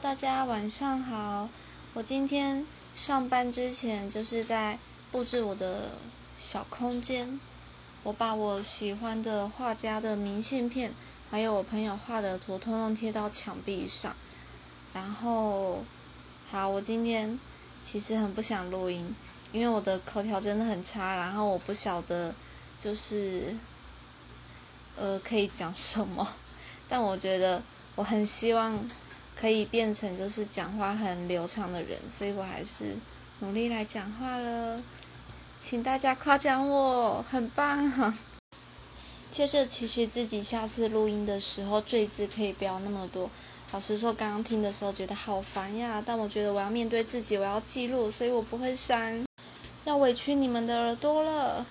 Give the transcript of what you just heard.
大家晚上好。我今天上班之前就是在布置我的小空间。我把我喜欢的画家的明信片，还有我朋友画的图，通通贴到墙壁上。然后，好，我今天其实很不想录音，因为我的口条真的很差。然后我不晓得，就是呃可以讲什么，但我觉得我很希望。可以变成就是讲话很流畅的人，所以我还是努力来讲话了，请大家夸奖我，很棒。接着期许自己下次录音的时候赘字可以不要那么多。老实说，刚刚听的时候觉得好烦呀，但我觉得我要面对自己，我要记录，所以我不会删。要委屈你们的耳朵了。